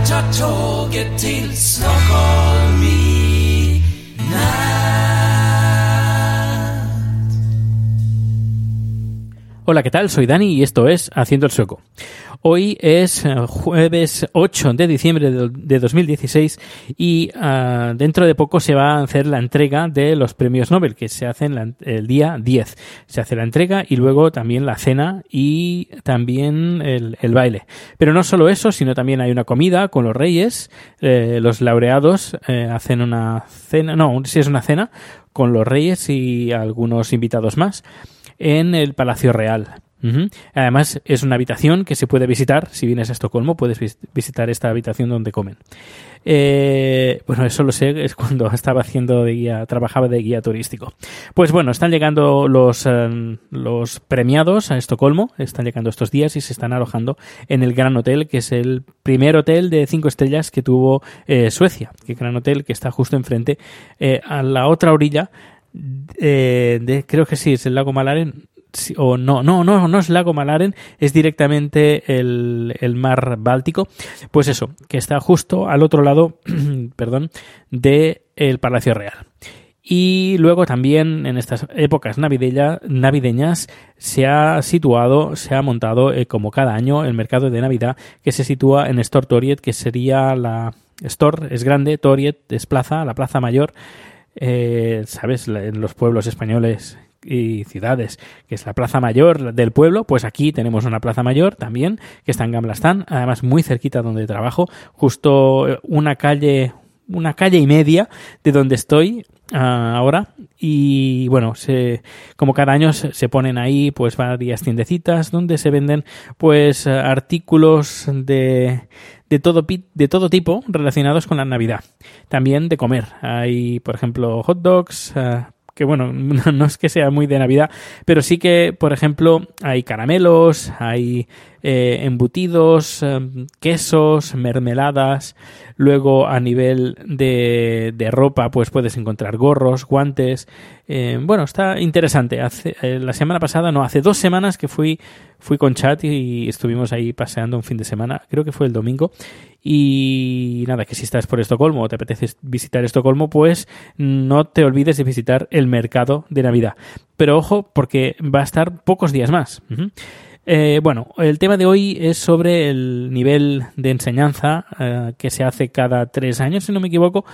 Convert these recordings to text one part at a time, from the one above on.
Jag tar tåget till Stockholm i natt. Hola, ¿qué tal? Soy Dani y esto es Haciendo el Sueco. Hoy es eh, jueves 8 de diciembre de de 2016 y ah, dentro de poco se va a hacer la entrega de los premios Nobel que se hacen el día 10. Se hace la entrega y luego también la cena y también el, el baile. Pero no solo eso, sino también hay una comida con los reyes. eh, los laureados eh, hacen una cena, no, si es una cena con los reyes y algunos invitados más en el Palacio Real. Además, es una habitación que se puede visitar. Si vienes a Estocolmo, puedes vis- visitar esta habitación donde comen. Eh, bueno, eso lo sé, es cuando estaba haciendo de guía, trabajaba de guía turístico. Pues bueno, están llegando los, eh, los premiados a Estocolmo, están llegando estos días y se están alojando en el Gran Hotel, que es el primer hotel de cinco estrellas que tuvo eh, Suecia, que Gran Hotel que está justo enfrente, eh, a la otra orilla eh, de, creo que sí, es el lago Malaren. o no, no, no, no es lago Malaren, es directamente el, el mar Báltico. Pues eso, que está justo al otro lado, perdón, de el Palacio Real. Y luego también en estas épocas navideña- navideñas se ha situado, se ha montado eh, como cada año el mercado de Navidad que se sitúa en Store Toriet, que sería la Store es grande, Toriet es plaza, la plaza mayor, eh, sabes, en los pueblos españoles y ciudades, que es la plaza mayor del pueblo, pues aquí tenemos una plaza mayor también, que está en Gamblastán, además muy cerquita donde trabajo, justo eh, una calle, una calle y media de donde estoy ah, ahora. Y bueno se, como cada año se, ponen ahí pues varias tiendecitas donde se venden pues artículos de de todo de todo tipo relacionados con la Navidad. También de comer. Hay por ejemplo hot dogs ah, que bueno, no no es que sea muy de Navidad, pero sí que, por ejemplo, hay caramelos, hay eh, embutidos, eh, quesos, mermeladas. Luego, a nivel de, de ropa, pues puedes encontrar gorros, guantes. Eh, bueno, está interesante. Hace, la semana pasada, no, hace dos semanas que fui, fui con Chat y estuvimos ahí paseando un fin de semana, creo que fue el domingo. Y nada, que si estás por Estocolmo o te apetece visitar Estocolmo, pues no te olvides de visitar el mercado de Navidad. Pero ojo, porque va a estar pocos días más. Eh, bueno, el tema de hoy es sobre el nivel de enseñanza eh, que se hace cada tres años, si no me equivoco.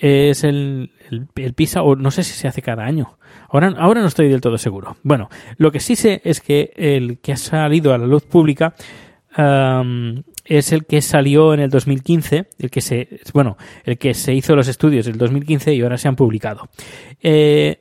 Es el, el, el PISA, o no sé si se hace cada año. Ahora, ahora no estoy del todo seguro. Bueno, lo que sí sé es que el que ha salido a la luz pública es el que salió en el 2015, el que se, bueno, el que se hizo los estudios en el 2015 y ahora se han publicado. Eh,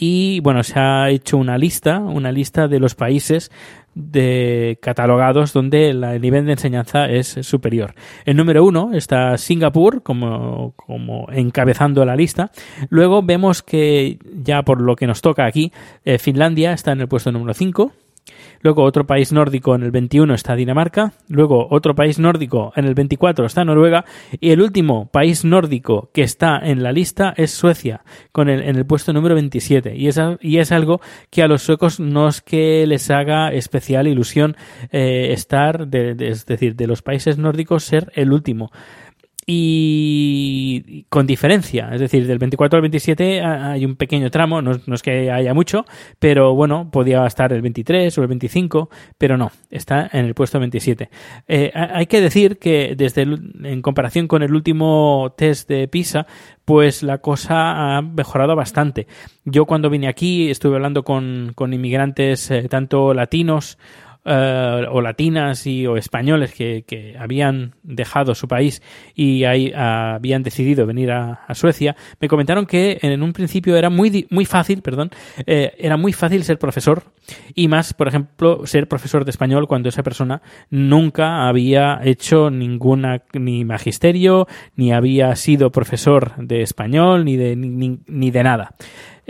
y bueno, se ha hecho una lista, una lista de los países de catalogados donde el nivel de enseñanza es superior. El número uno está Singapur como, como encabezando la lista. Luego vemos que ya por lo que nos toca aquí, eh, Finlandia está en el puesto número 5. Luego otro país nórdico en el 21 está Dinamarca. Luego otro país nórdico en el 24 está Noruega. Y el último país nórdico que está en la lista es Suecia, con el, en el puesto número 27. Y es, y es algo que a los suecos no es que les haga especial ilusión eh, estar, de- es decir, de los países nórdicos ser el último. Y con diferencia, es decir, del 24 al 27 hay un pequeño tramo, no, es que haya mucho, pero bueno, podía estar el 23 o el 25, pero no, está en el puesto 27. Eh, hay que decir que desde en comparación con el último test de PISA, pues la cosa ha mejorado bastante. Yo cuando vine aquí estuve hablando con, con inmigrantes eh, tanto latinos eh, o latinas y, o españoles que, que, habían dejado su país y ahí habían decidido venir a, Suecia, me comentaron que en un principio era muy, muy fácil, perdón, eh, era muy fácil ser profesor y más, por ejemplo, ser profesor de español cuando esa persona nunca había hecho ninguna ni magisterio, ni había sido profesor de español, ni de, ni, ni de nada.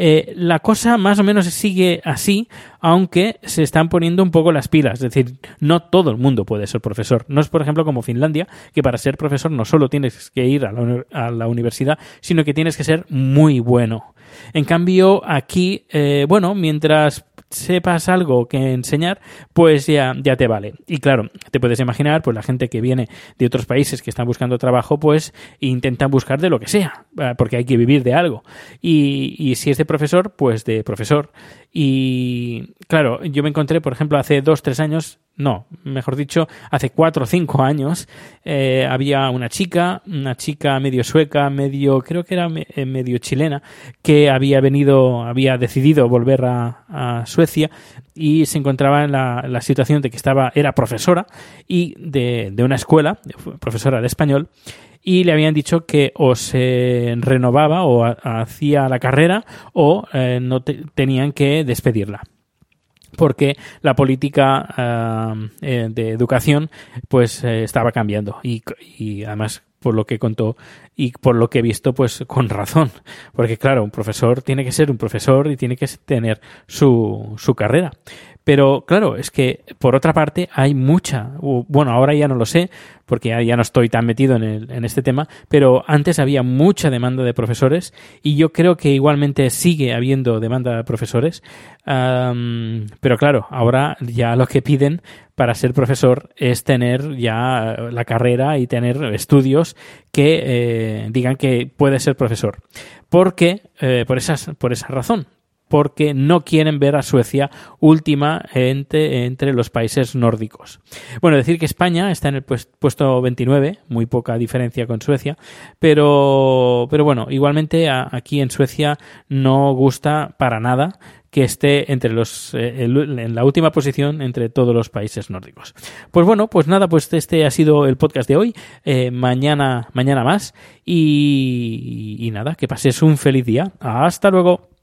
Eh, la cosa más o menos sigue así, aunque se están poniendo un poco las pilas. Es decir, no todo el mundo puede ser profesor. No es, por ejemplo, como Finlandia, que para ser profesor no solo tienes que ir a la, universidad, sino que tienes que ser muy bueno. En cambio, aquí, eh, bueno, mientras sepas algo que enseñar, pues ya, ya te vale. Y claro, te puedes imaginar, pues la gente que viene de otros países que están buscando trabajo, pues intentan buscar de lo que sea, eh, porque hay que vivir de algo. Y, y si es de profesor, pues de profesor. Y claro, yo me encontré, por ejemplo, hace dos, tres años, no, mejor dicho, hace cuatro o cinco años, eh, había una chica, una chica medio sueca, medio, creo que era eh, medio chilena, que había venido, había decidido volver a, Suecia y se encontraba en la, situación de que estaba, era profesora y de, una escuela, profesora de español, y le habían dicho que o se renovaba o hacía la carrera o eh, no tenían que despedirla porque la política eh, de educación pues eh, estaba cambiando. Y, y, además por lo que contó y por lo que he visto pues con razón. Porque claro un profesor tiene que ser un profesor y tiene que tener su, su carrera pero claro, es que por otra parte hay mucha, bueno, ahora ya no lo sé, porque ya, no estoy tan metido en, el, en este tema, pero antes había mucha demanda de profesores y yo creo que igualmente sigue habiendo demanda de profesores. pero claro, ahora ya lo que piden para ser profesor es tener ya la carrera y tener estudios que eh, digan que puede ser profesor. Porque, eh, por, esas, por esa razón, porque no quieren ver a Suecia última entre, entre, los países nórdicos. Bueno, decir que España está en el puesto 29, muy poca diferencia con Suecia, pero, pero bueno, igualmente aquí en Suecia no gusta para nada que esté entre los eh, en la última posición entre todos los países nórdicos. Pues bueno, pues nada, pues este ha sido el podcast de hoy. Eh, mañana, mañana más y, y nada, que pases un feliz día. Hasta luego.